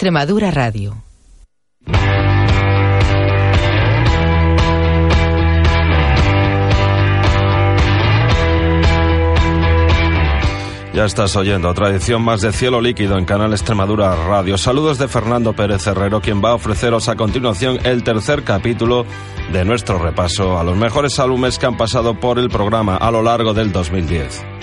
Extremadura Radio. Ya estás oyendo otra edición más de Cielo Líquido en Canal Extremadura Radio. Saludos de Fernando Pérez Herrero, quien va a ofreceros a continuación el tercer capítulo de nuestro repaso a los mejores álbumes que han pasado por el programa a lo largo del 2010.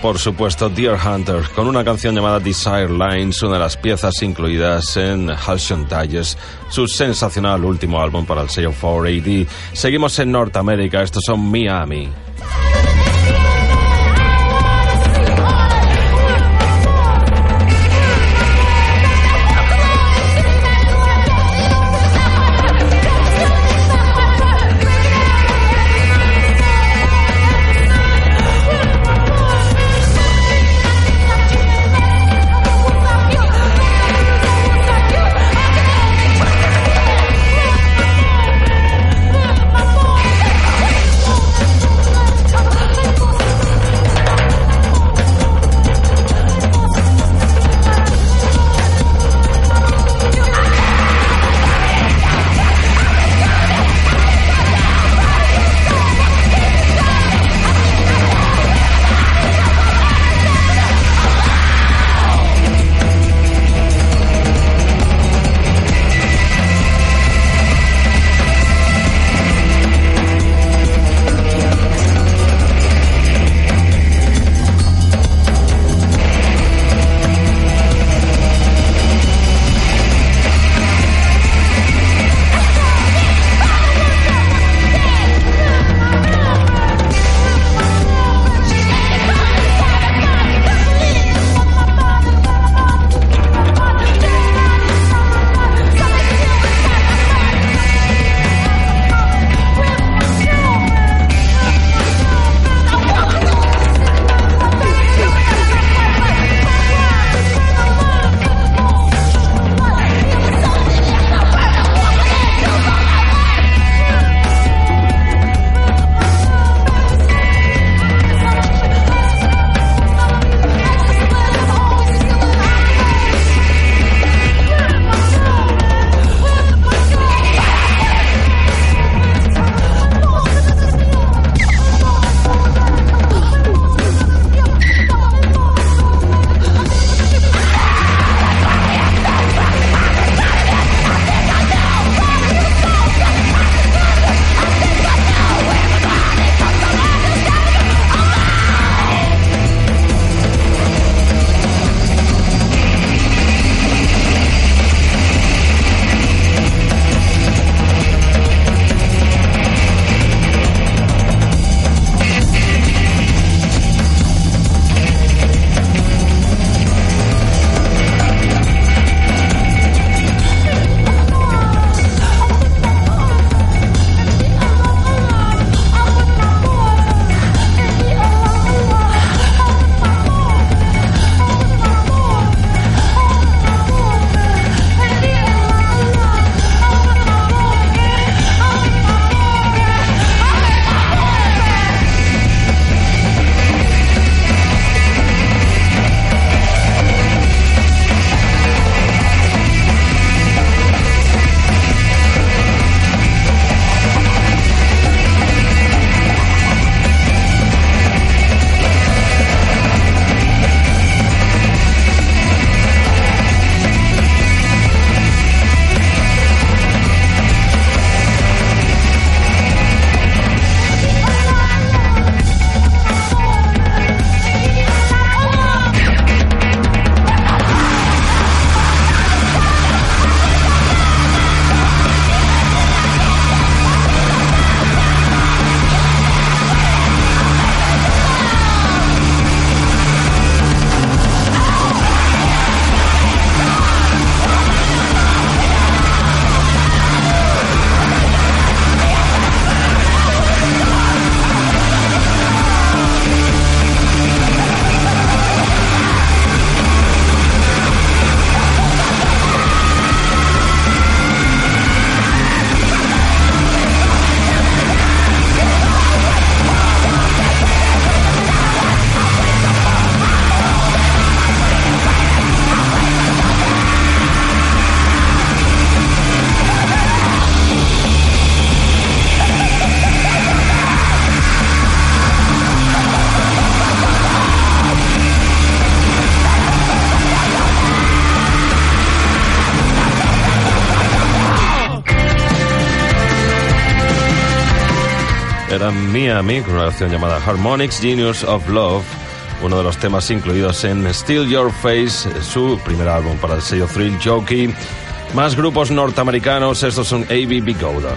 Por supuesto, Deer Hunter, con una canción llamada Desire Lines, una de las piezas incluidas en Halcyon Digest, su sensacional último álbum para el sello 4AD. Seguimos en Norteamérica, estos son Miami. Miami, con una canción llamada Harmonics Genius of Love, uno de los temas incluidos en Still Your Face, su primer álbum para el sello Thrill Jockey. Más grupos norteamericanos, estos son A.B.B. Gouda.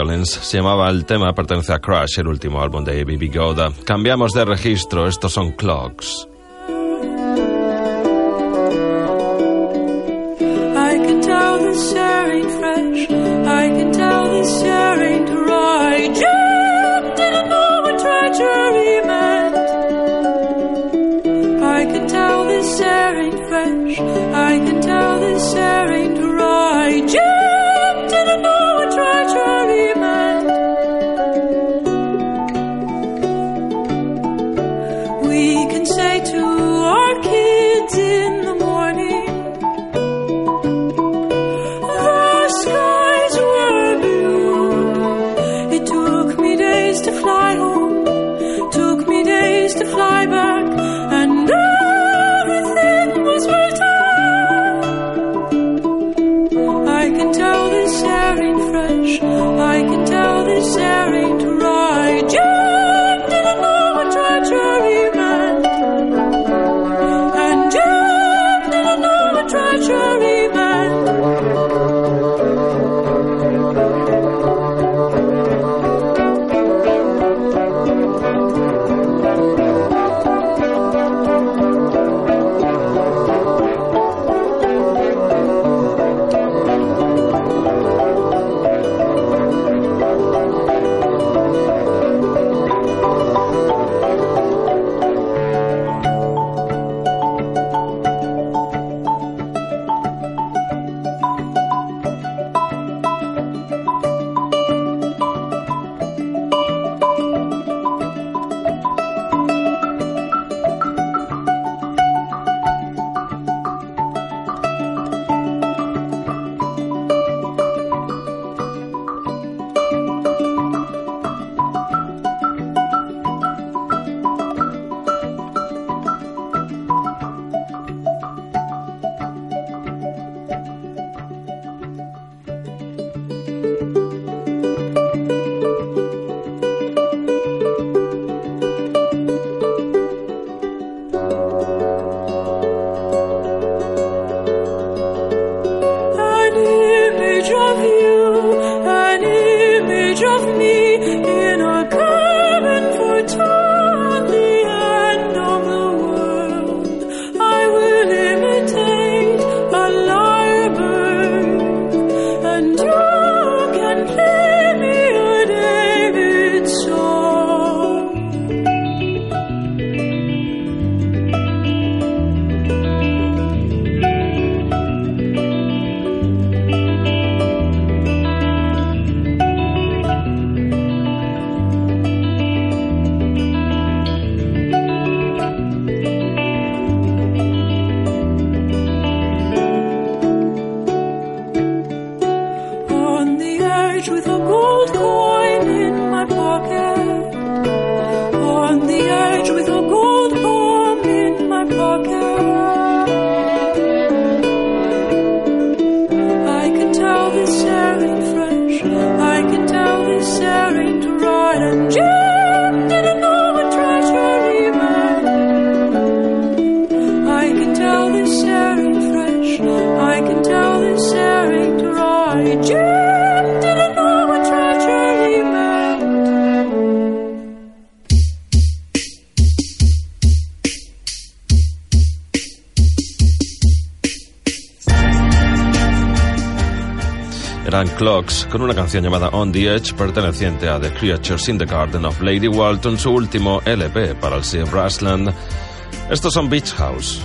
Violence. Se llamaba el tema, pertenece a Crash, el último álbum de Baby Goda. Cambiamos de registro, estos son Clocks. Clocks, con una canción llamada On the Edge perteneciente a The Creatures in the Garden of Lady Walton, su último LP para el Sea Brassland. Estos son Beach House.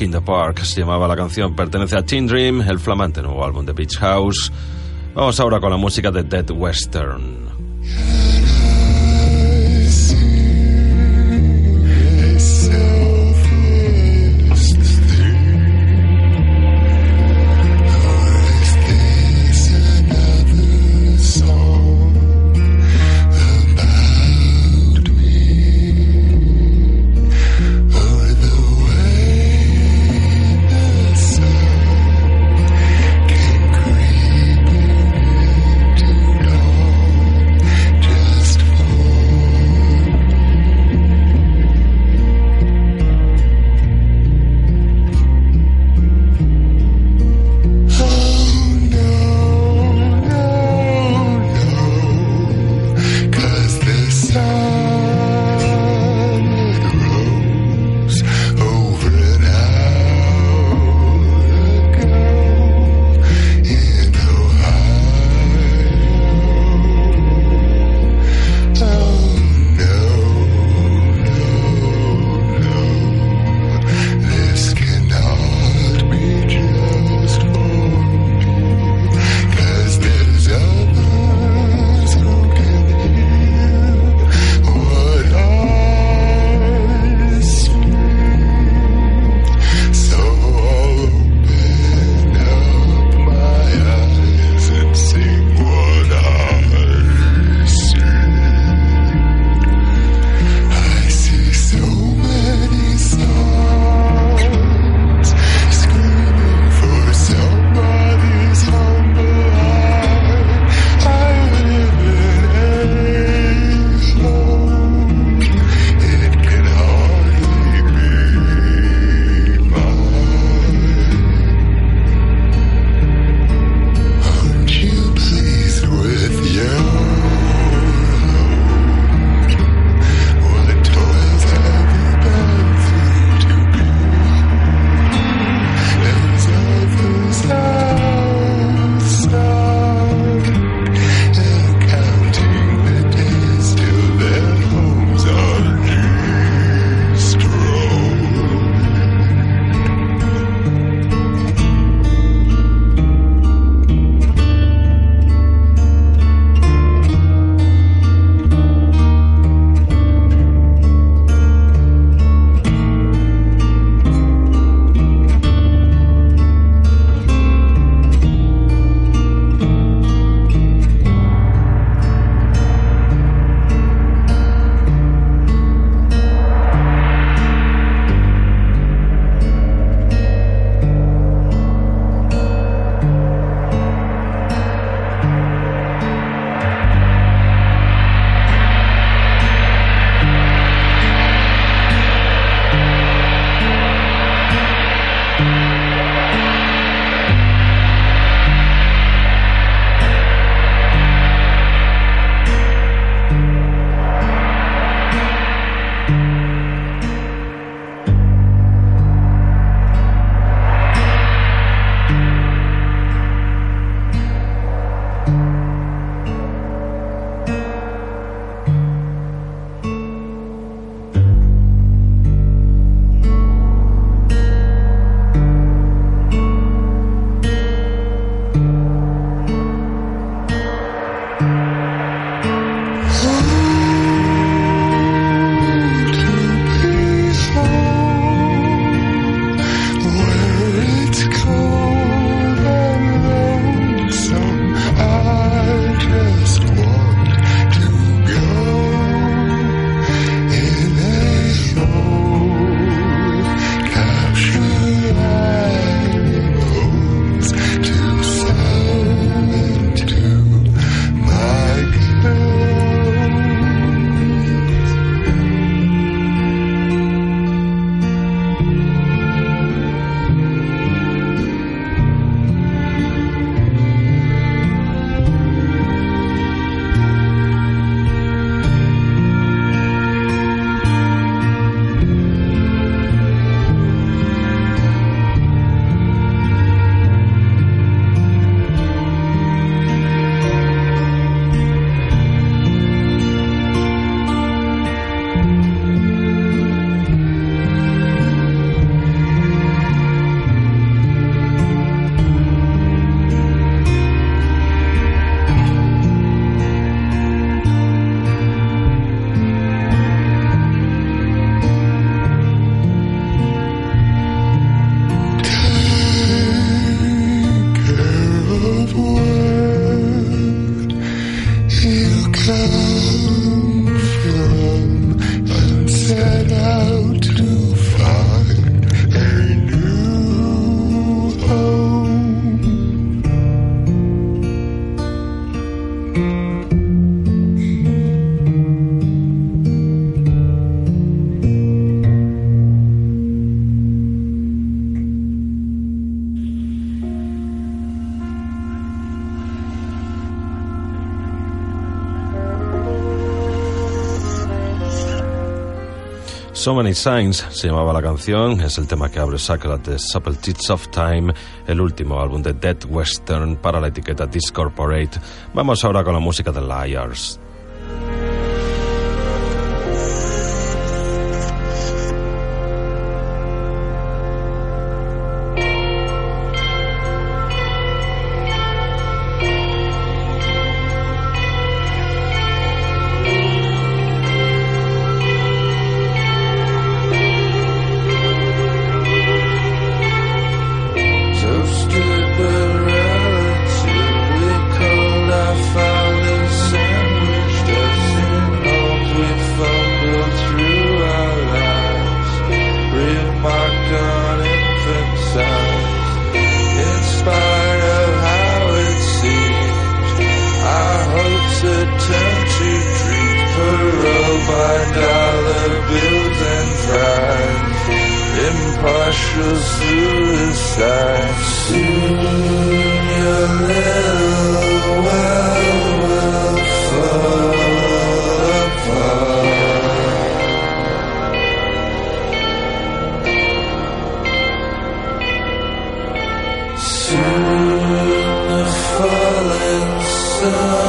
In the Park se llamaba la canción, pertenece a Teen Dream, el flamante nuevo álbum de Beach House. Vamos ahora con la música de Dead Western. So Many Signs se llamaba la canción, es el tema que abre Sacred de Supple Tits of Time, el último álbum de Dead Western para la etiqueta Discorporate. Vamos ahora con la música de Liars. So.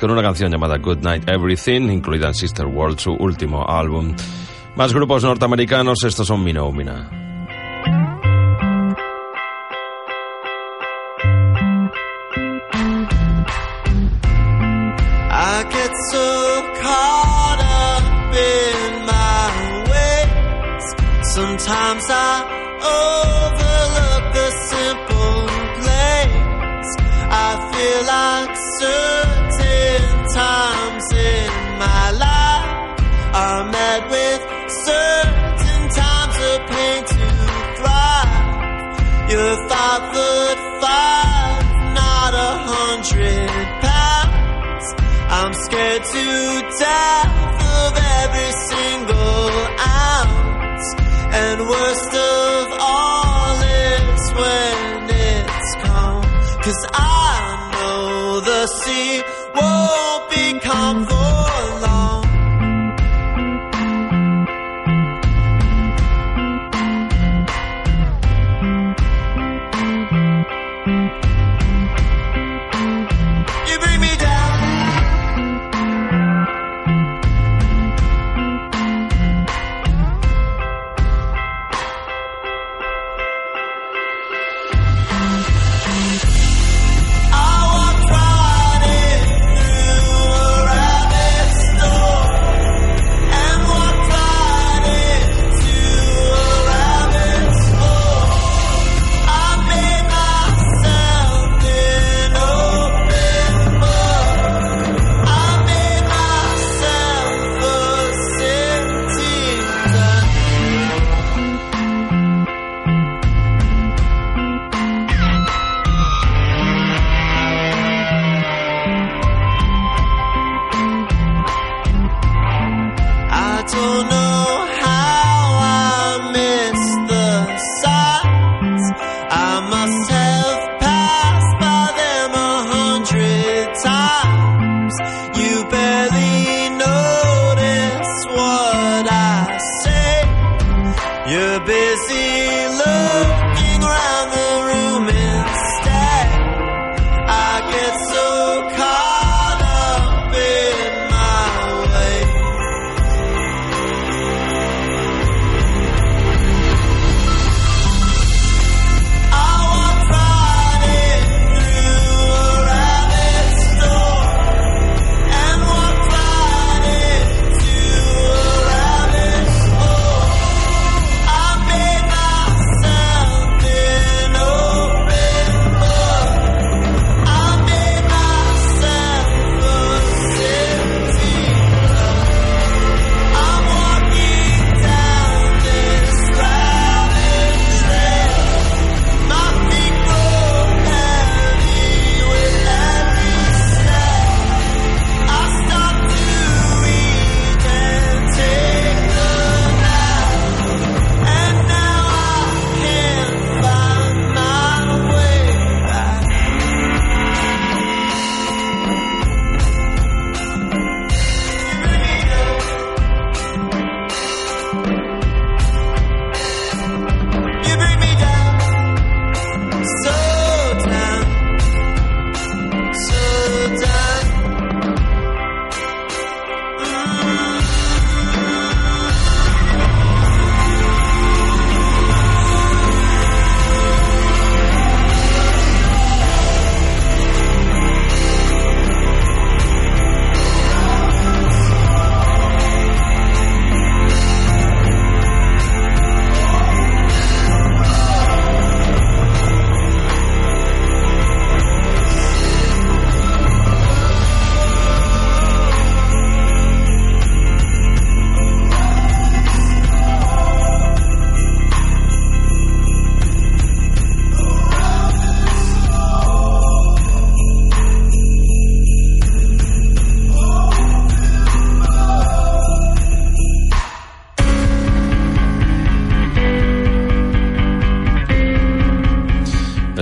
Con una canción llamada Good Night Everything, incluida en Sister World, su último álbum. Más grupos norteamericanos, estos son Mina. are met with I could five, not a hundred pounds. I'm scared to death of every single ounce, and worst of all it's when it's calm. Cause I know the sea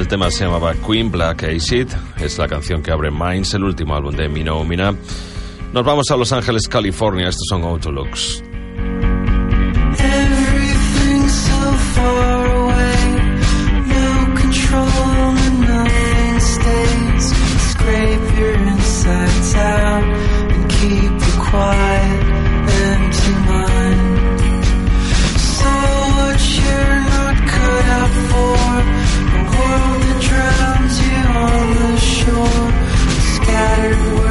El tema se llamaba Queen Black Acid, es la canción que abre Minds, el último álbum de Mina Omina. Nos vamos a Los Ángeles, California, estos son Autolux. Scrape your out and keep quiet. shore, scattered.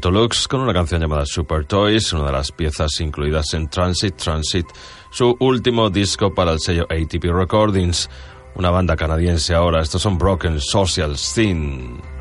Con una canción llamada Super Toys, una de las piezas incluidas en Transit Transit, su último disco para el sello ATP Recordings. Una banda canadiense ahora, estos son Broken Social Scene.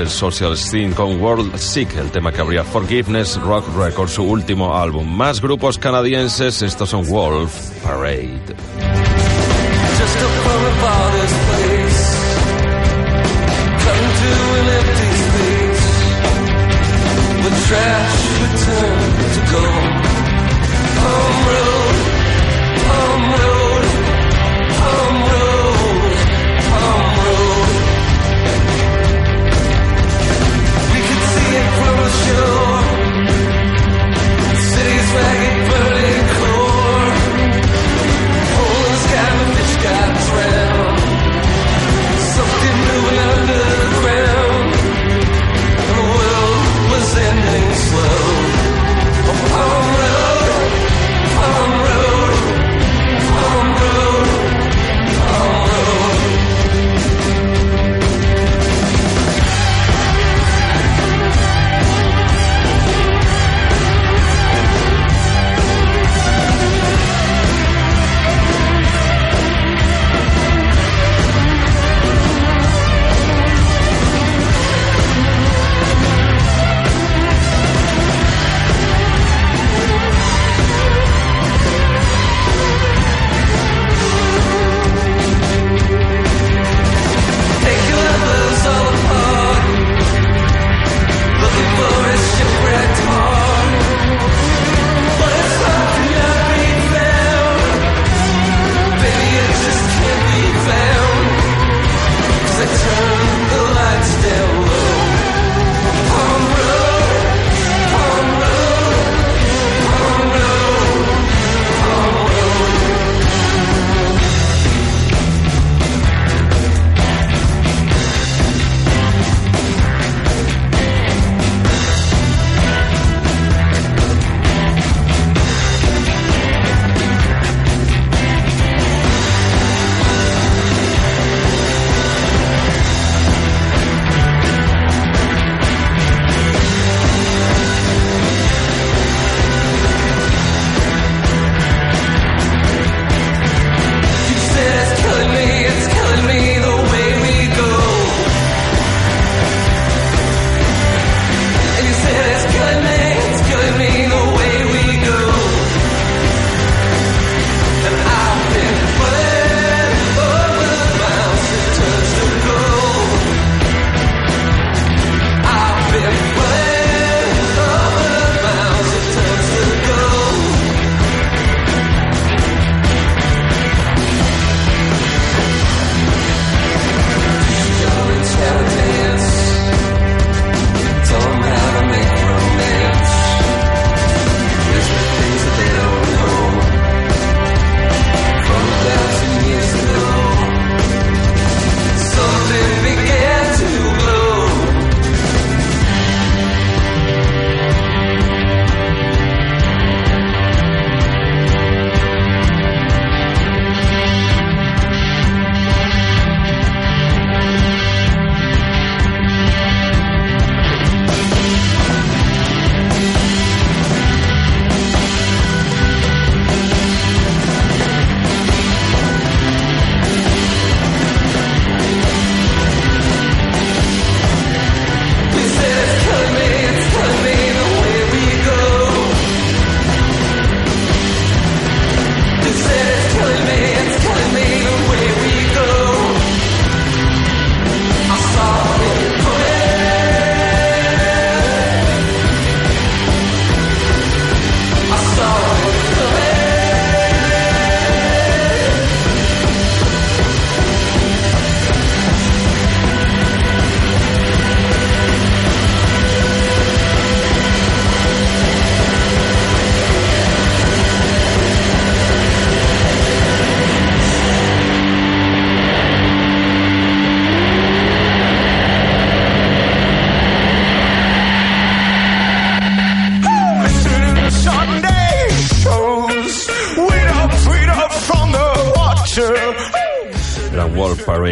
el Social Scene con World Sick, el tema que habría Forgiveness Rock Records, su último álbum. Más grupos canadienses, estos son Wolf Parade.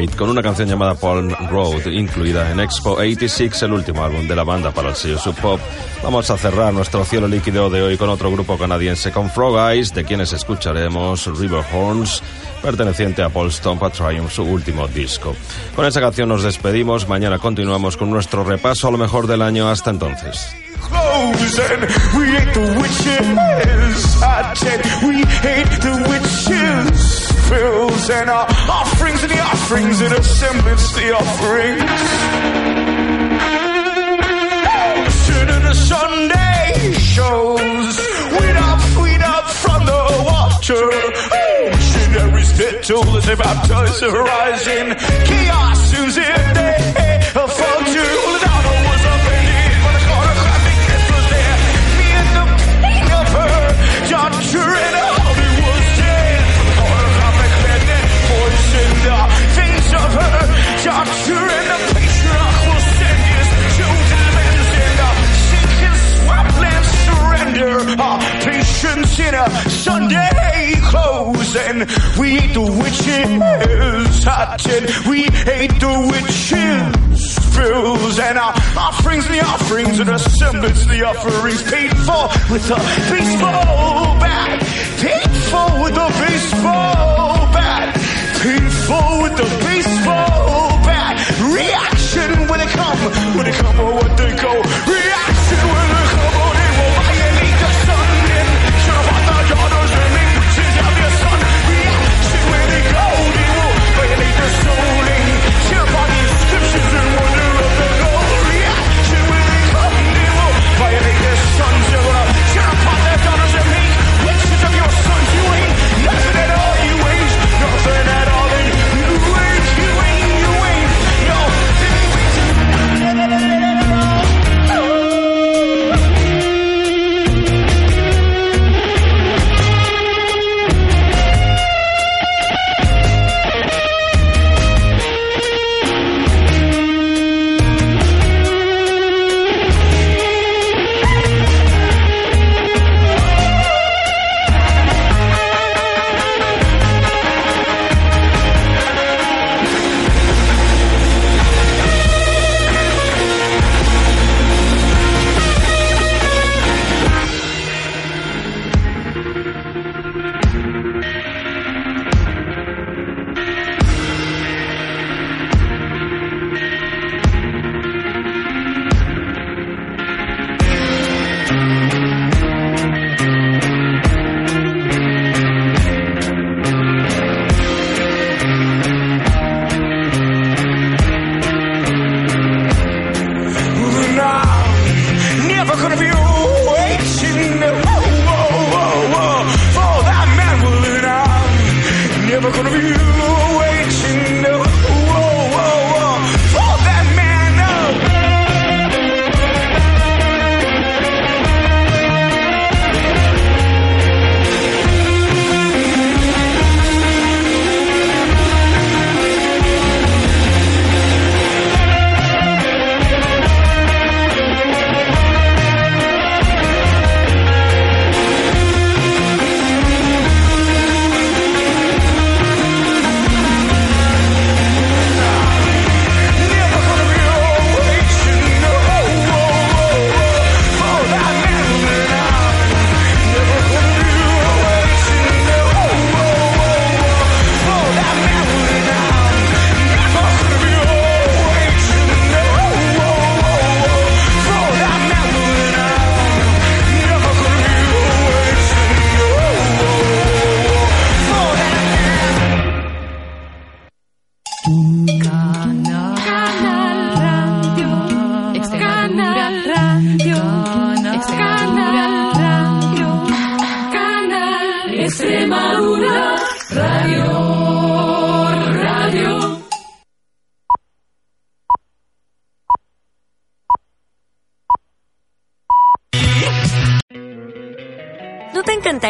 Con una canción llamada Palm Road, incluida en Expo 86, el último álbum de la banda para el sello Sub Pop. Vamos a cerrar nuestro cielo líquido de hoy con otro grupo canadiense, con Frog Eyes, de quienes escucharemos River Horns, perteneciente a Paul Stomp Triumph, su último disco. Con esa canción nos despedimos, mañana continuamos con nuestro repaso a lo mejor del año hasta entonces. and we hate the witches. We hate the witches. Bills and our offerings and the offerings and assemblance the offerings. Shouldn't the Sunday shows weed up, weed up from the water. Missionaries that told us about us rising. Chaos soon's in Sunday clothes and we hate the witches. Hot we hate the witches. Bills and our offerings the offerings and assemblance the offerings paid for with a baseball bat. Paid for with a baseball bat. Paid for with the baseball bat. Reaction when they come, when they come or what they go. Reaction you.